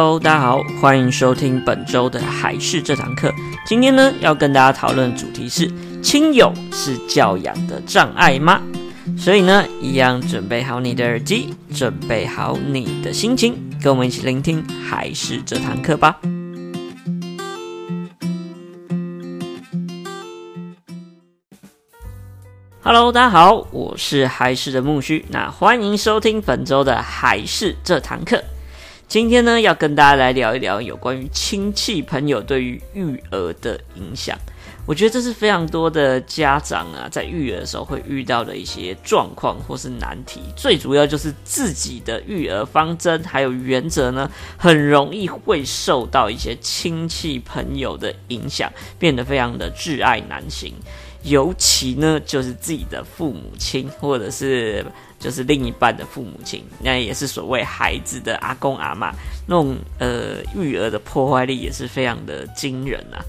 Hello，大家好，欢迎收听本周的还是这堂课。今天呢，要跟大家讨论的主题是：亲友是教养的障碍吗？所以呢，一样准备好你的耳机，准备好你的心情，跟我们一起聆听还是这堂课吧。Hello，大家好，我是还是的木须，那欢迎收听本周的还是这堂课。今天呢，要跟大家来聊一聊有关于亲戚朋友对于育儿的影响。我觉得这是非常多的家长啊，在育儿的时候会遇到的一些状况或是难题。最主要就是自己的育儿方针还有原则呢，很容易会受到一些亲戚朋友的影响，变得非常的挚爱难行。尤其呢，就是自己的父母亲，或者是就是另一半的父母亲，那也是所谓孩子的阿公阿妈，那种呃育儿的破坏力也是非常的惊人啊。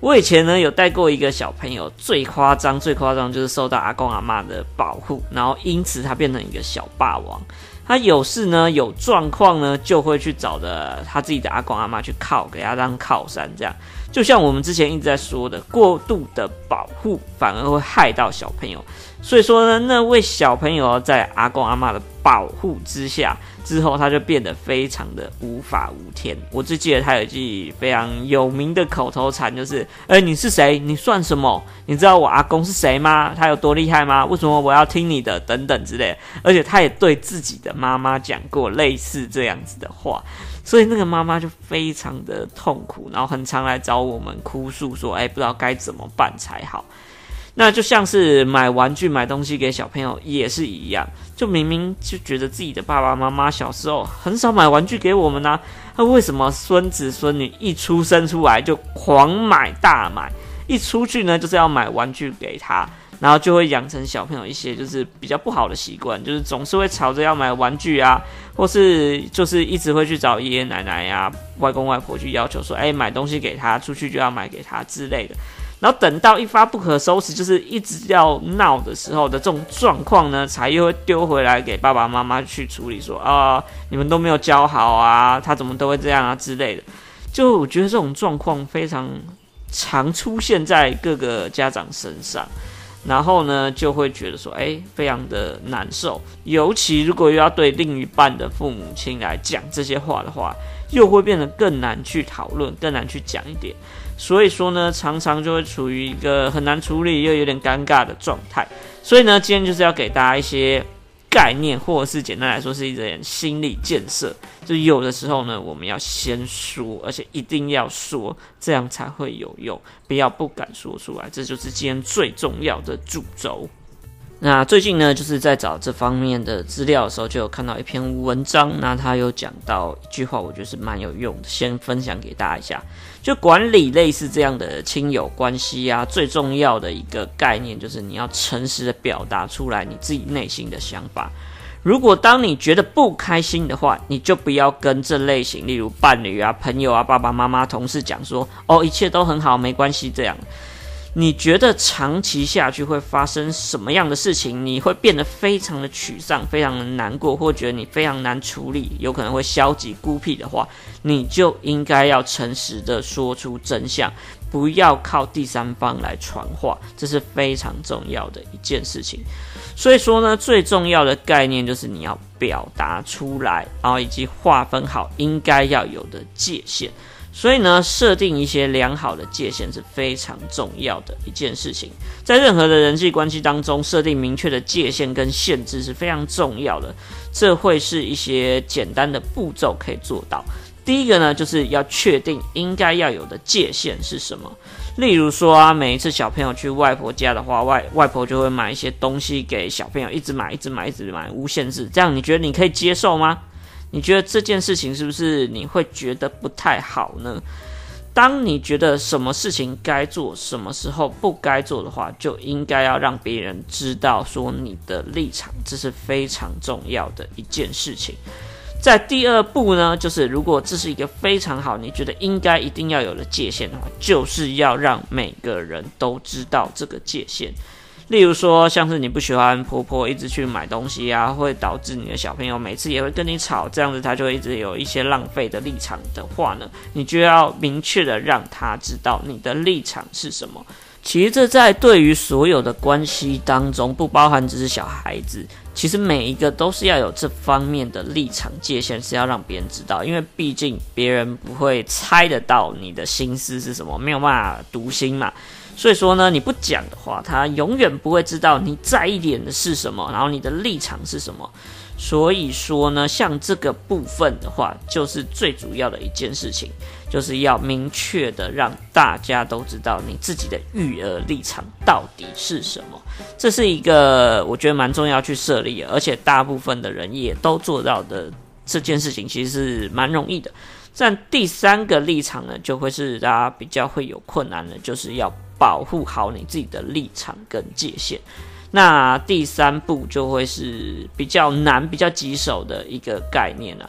我以前呢有带过一个小朋友，最夸张最夸张就是受到阿公阿妈的保护，然后因此他变成一个小霸王。他有事呢，有状况呢，就会去找的他自己的阿公阿妈去靠，给他当靠山，这样。就像我们之前一直在说的，过度的保护反而会害到小朋友。所以说呢，那位小朋友在阿公阿妈的保护之下，之后他就变得非常的无法无天。我只记得他有一句非常有名的口头禅，就是：“哎，你是谁？你算什么？你知道我阿公是谁吗？他有多厉害吗？为什么我要听你的？等等之类。”而且他也对自己的妈妈讲过类似这样子的话，所以那个妈妈就非常的痛苦，然后很常来找我们哭诉说：“哎，不知道该怎么办才好。”那就像是买玩具、买东西给小朋友也是一样，就明明就觉得自己的爸爸妈妈小时候很少买玩具给我们呢，那为什么孙子孙女一出生出来就狂买大买，一出去呢就是要买玩具给他，然后就会养成小朋友一些就是比较不好的习惯，就是总是会吵着要买玩具啊，或是就是一直会去找爷爷奶奶呀、外公外婆去要求说，哎，买东西给他，出去就要买给他之类的。然后等到一发不可收拾，就是一直要闹的时候的这种状况呢，才又会丢回来给爸爸妈妈去处理说，啊，你们都没有教好啊，他怎么都会这样啊之类的。就我觉得这种状况非常常出现在各个家长身上，然后呢，就会觉得说，哎，非常的难受。尤其如果又要对另一半的父母亲来讲这些话的话，又会变得更难去讨论，更难去讲一点。所以说呢，常常就会处于一个很难处理又有点尴尬的状态。所以呢，今天就是要给大家一些概念，或者是简单来说是一点心理建设。就有的时候呢，我们要先说，而且一定要说，这样才会有用。不要不敢说出来，这就是今天最重要的主轴。那最近呢，就是在找这方面的资料的时候，就有看到一篇文章。那他有讲到一句话，我觉得是蛮有用的，先分享给大家一下。就管理类似这样的亲友关系啊，最重要的一个概念就是你要诚实的表达出来你自己内心的想法。如果当你觉得不开心的话，你就不要跟这类型，例如伴侣啊、朋友啊、爸爸妈妈、同事讲说，哦，一切都很好，没关系这样。你觉得长期下去会发生什么样的事情？你会变得非常的沮丧，非常的难过，或觉得你非常难处理，有可能会消极孤僻的话，你就应该要诚实的说出真相，不要靠第三方来传话，这是非常重要的一件事情。所以说呢，最重要的概念就是你要表达出来，然后以及划分好应该要有的界限。所以呢，设定一些良好的界限是非常重要的一件事情。在任何的人际关系当中，设定明确的界限跟限制是非常重要的。这会是一些简单的步骤可以做到。第一个呢，就是要确定应该要有的界限是什么。例如说啊，每一次小朋友去外婆家的话，外外婆就会买一些东西给小朋友，一直买，一直买，一直买，无限制。这样你觉得你可以接受吗？你觉得这件事情是不是你会觉得不太好呢？当你觉得什么事情该做，什么时候不该做的话，就应该要让别人知道说你的立场，这是非常重要的一件事情。在第二步呢，就是如果这是一个非常好，你觉得应该一定要有的界限的话，就是要让每个人都知道这个界限。例如说，像是你不喜欢婆婆一直去买东西啊，会导致你的小朋友每次也会跟你吵，这样子他就会一直有一些浪费的立场的话呢，你就要明确的让他知道你的立场是什么。其实这在对于所有的关系当中，不包含只是小孩子，其实每一个都是要有这方面的立场界限，是要让别人知道，因为毕竟别人不会猜得到你的心思是什么，没有办法读心嘛。所以说呢，你不讲的话，他永远不会知道你在意点的是什么，然后你的立场是什么。所以说呢，像这个部分的话，就是最主要的一件事情，就是要明确的让大家都知道你自己的育儿立场到底是什么。这是一个我觉得蛮重要去设立，而且大部分的人也都做到的这件事情，其实是蛮容易的。但第三个立场呢，就会是大家比较会有困难的，就是要保护好你自己的立场跟界限。那第三步就会是比较难、比较棘手的一个概念了。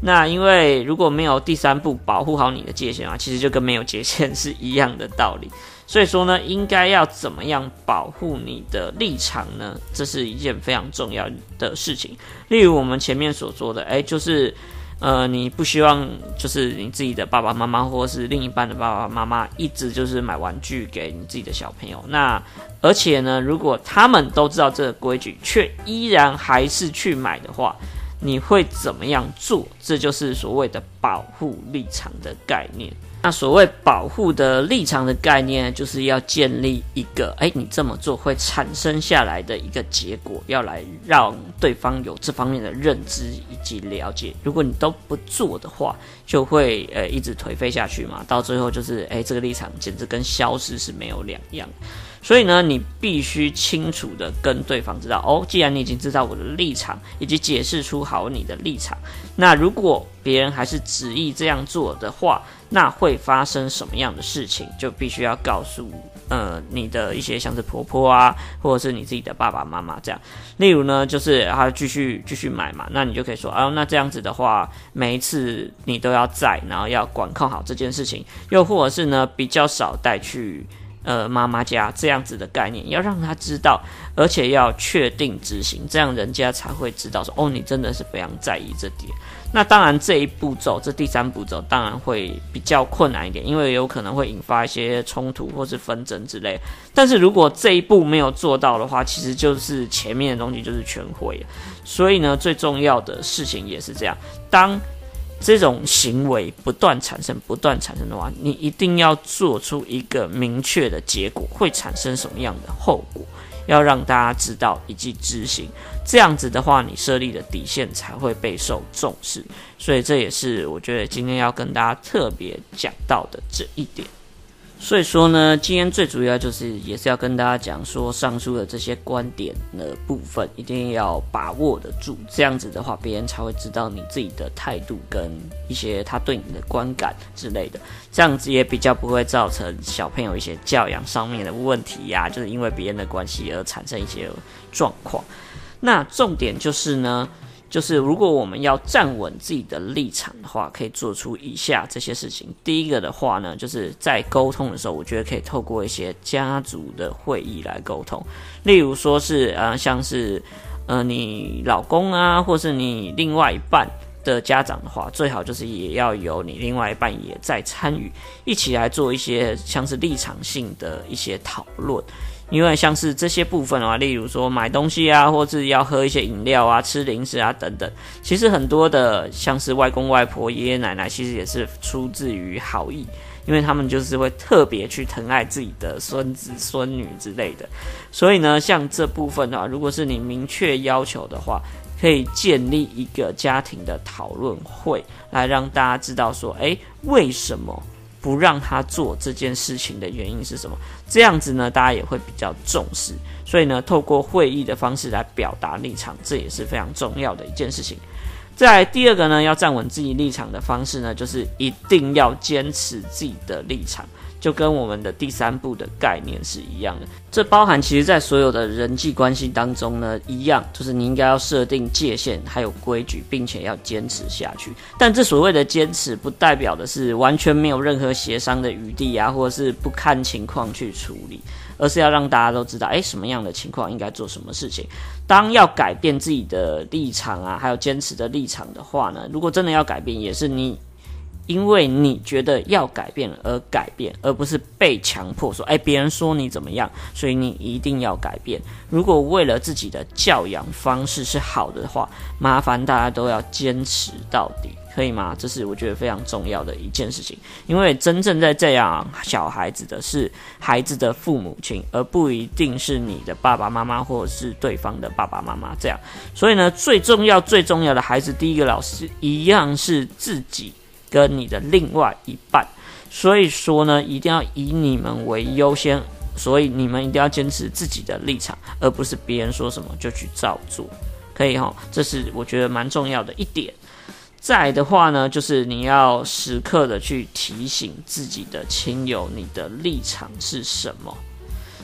那因为如果没有第三步保护好你的界限啊，其实就跟没有界限是一样的道理。所以说呢，应该要怎么样保护你的立场呢？这是一件非常重要的事情。例如我们前面所说的，哎，就是。呃，你不希望就是你自己的爸爸妈妈或是另一半的爸爸妈妈一直就是买玩具给你自己的小朋友。那而且呢，如果他们都知道这个规矩，却依然还是去买的话，你会怎么样做？这就是所谓的保护立场的概念。那所谓保护的立场的概念，就是要建立一个，哎，你这么做会产生下来的一个结果，要来让对方有这方面的认知以及了解。如果你都不做的话，就会呃一直颓废下去嘛，到最后就是，哎，这个立场简直跟消失是没有两样。所以呢，你必须清楚的跟对方知道，哦，既然你已经知道我的立场，以及解释出好你的立场，那如果别人还是执意这样做的话，那会发生什么样的事情，就必须要告诉呃你的一些像是婆婆啊，或者是你自己的爸爸妈妈这样。例如呢，就是他继续继续买嘛，那你就可以说，啊，那这样子的话，每一次你都要在，然后要管控好这件事情，又或者是呢，比较少带去。呃，妈妈家这样子的概念，要让他知道，而且要确定执行，这样人家才会知道说，哦，你真的是非常在意这点。那当然，这一步骤，这第三步骤，当然会比较困难一点，因为有可能会引发一些冲突或是纷争之类。但是如果这一步没有做到的话，其实就是前面的东西就是全毁。所以呢，最重要的事情也是这样，当。这种行为不断产生、不断产生的话，你一定要做出一个明确的结果，会产生什么样的后果，要让大家知道以及执行。这样子的话，你设立的底线才会备受重视。所以这也是我觉得今天要跟大家特别讲到的这一点。所以说呢，今天最主要就是也是要跟大家讲说，上述的这些观点的部分一定要把握得住，这样子的话，别人才会知道你自己的态度跟一些他对你的观感之类的，这样子也比较不会造成小朋友一些教养上面的问题呀，就是因为别人的关系而产生一些状况。那重点就是呢。就是如果我们要站稳自己的立场的话，可以做出以下这些事情。第一个的话呢，就是在沟通的时候，我觉得可以透过一些家族的会议来沟通。例如说是呃，像是呃你老公啊，或是你另外一半的家长的话，最好就是也要有你另外一半也在参与，一起来做一些像是立场性的一些讨论。因为像是这些部分的话，例如说买东西啊，或是要喝一些饮料啊、吃零食啊等等，其实很多的像是外公外婆、爷爷奶奶，其实也是出自于好意，因为他们就是会特别去疼爱自己的孙子孙女之类的。所以呢，像这部分的话，如果是你明确要求的话，可以建立一个家庭的讨论会，来让大家知道说，诶，为什么？不让他做这件事情的原因是什么？这样子呢，大家也会比较重视。所以呢，透过会议的方式来表达立场，这也是非常重要的一件事情。再来第二个呢，要站稳自己立场的方式呢，就是一定要坚持自己的立场。就跟我们的第三步的概念是一样的。这包含其实在所有的人际关系当中呢，一样就是你应该要设定界限，还有规矩，并且要坚持下去。但这所谓的坚持，不代表的是完全没有任何协商的余地啊，或者是不看情况去处理。而是要让大家都知道，诶，什么样的情况应该做什么事情。当要改变自己的立场啊，还有坚持的立场的话呢，如果真的要改变，也是你因为你觉得要改变而改变，而不是被强迫说，诶，别人说你怎么样，所以你一定要改变。如果为了自己的教养方式是好的话，麻烦大家都要坚持到底。可以吗？这是我觉得非常重要的一件事情，因为真正在这样小孩子的是孩子的父母亲，而不一定是你的爸爸妈妈或者是对方的爸爸妈妈这样。所以呢，最重要、最重要的孩子第一个老师一样是自己跟你的另外一半。所以说呢，一定要以你们为优先，所以你们一定要坚持自己的立场，而不是别人说什么就去照做。可以哈，这是我觉得蛮重要的一点。再的话呢，就是你要时刻的去提醒自己的亲友，你的立场是什么。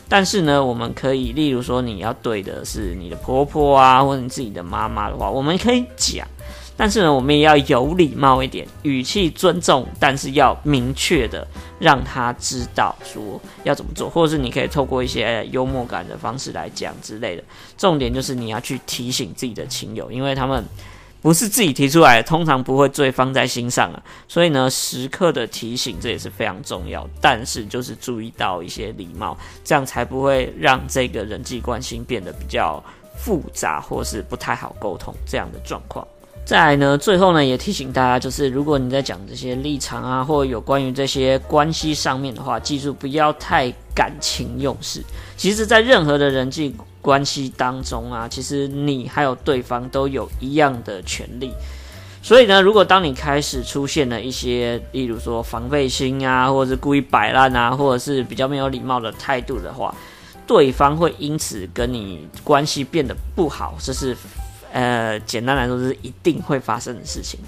但是呢，我们可以，例如说，你要对的是你的婆婆啊，或者你自己的妈妈的话，我们可以讲。但是呢，我们也要有礼貌一点，语气尊重，但是要明确的让他知道说要怎么做，或者是你可以透过一些幽默感的方式来讲之类的。重点就是你要去提醒自己的亲友，因为他们。不是自己提出来的，通常不会最放在心上啊。所以呢，时刻的提醒这也是非常重要。但是就是注意到一些礼貌，这样才不会让这个人际关系变得比较复杂，或是不太好沟通这样的状况。再来呢，最后呢，也提醒大家，就是如果你在讲这些立场啊，或有关于这些关系上面的话，记住不要太感情用事。其实，在任何的人际关系当中啊，其实你还有对方都有一样的权利。所以呢，如果当你开始出现了一些，例如说防备心啊，或者是故意摆烂啊，或者是比较没有礼貌的态度的话，对方会因此跟你关系变得不好，这是。呃，简单来说，是一定会发生的事情。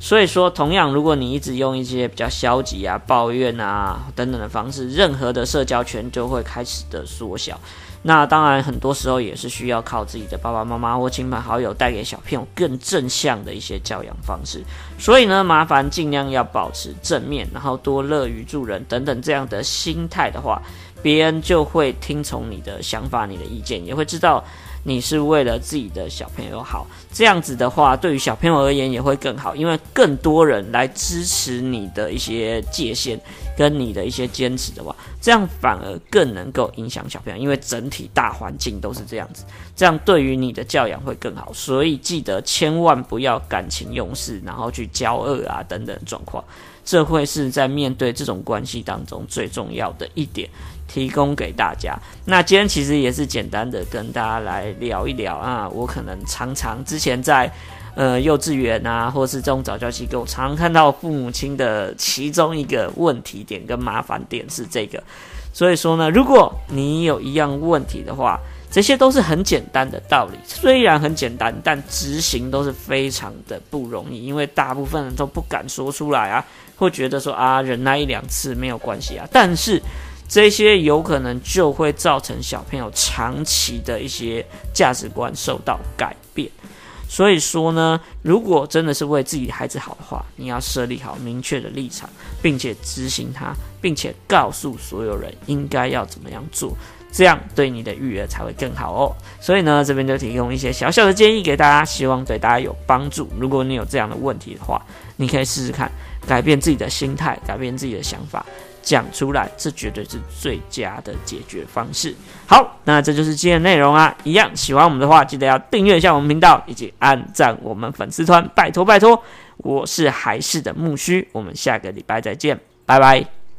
所以说，同样，如果你一直用一些比较消极啊、抱怨啊等等的方式，任何的社交圈就会开始的缩小。那当然，很多时候也是需要靠自己的爸爸妈妈或亲朋好友带给小朋友更正向的一些教养方式。所以呢，麻烦尽量要保持正面，然后多乐于助人等等这样的心态的话，别人就会听从你的想法、你的意见，也会知道。你是为了自己的小朋友好，这样子的话，对于小朋友而言也会更好，因为更多人来支持你的一些界限跟你的一些坚持的话，这样反而更能够影响小朋友，因为整体大环境都是这样子，这样对于你的教养会更好。所以记得千万不要感情用事，然后去交恶啊等等状况，这会是在面对这种关系当中最重要的一点。提供给大家。那今天其实也是简单的跟大家来聊一聊啊。我可能常常之前在呃幼稚园啊，或是这种早教机构，常常看到父母亲的其中一个问题点跟麻烦点是这个。所以说呢，如果你有一样问题的话，这些都是很简单的道理。虽然很简单，但执行都是非常的不容易，因为大部分人都不敢说出来啊，会觉得说啊，忍耐一两次没有关系啊。但是这些有可能就会造成小朋友长期的一些价值观受到改变。所以说呢，如果真的是为自己孩子好的话，你要设立好明确的立场，并且执行它，并且告诉所有人应该要怎么样做，这样对你的育儿才会更好哦。所以呢，这边就提供一些小小的建议给大家，希望对大家有帮助。如果你有这样的问题的话，你可以试试看改变自己的心态，改变自己的想法。讲出来，这绝对是最佳的解决方式。好，那这就是今天的内容啊。一样喜欢我们的话，记得要订阅一下我们频道，以及按赞我们粉丝团，拜托拜托。我是还是的木须，我们下个礼拜再见，拜拜。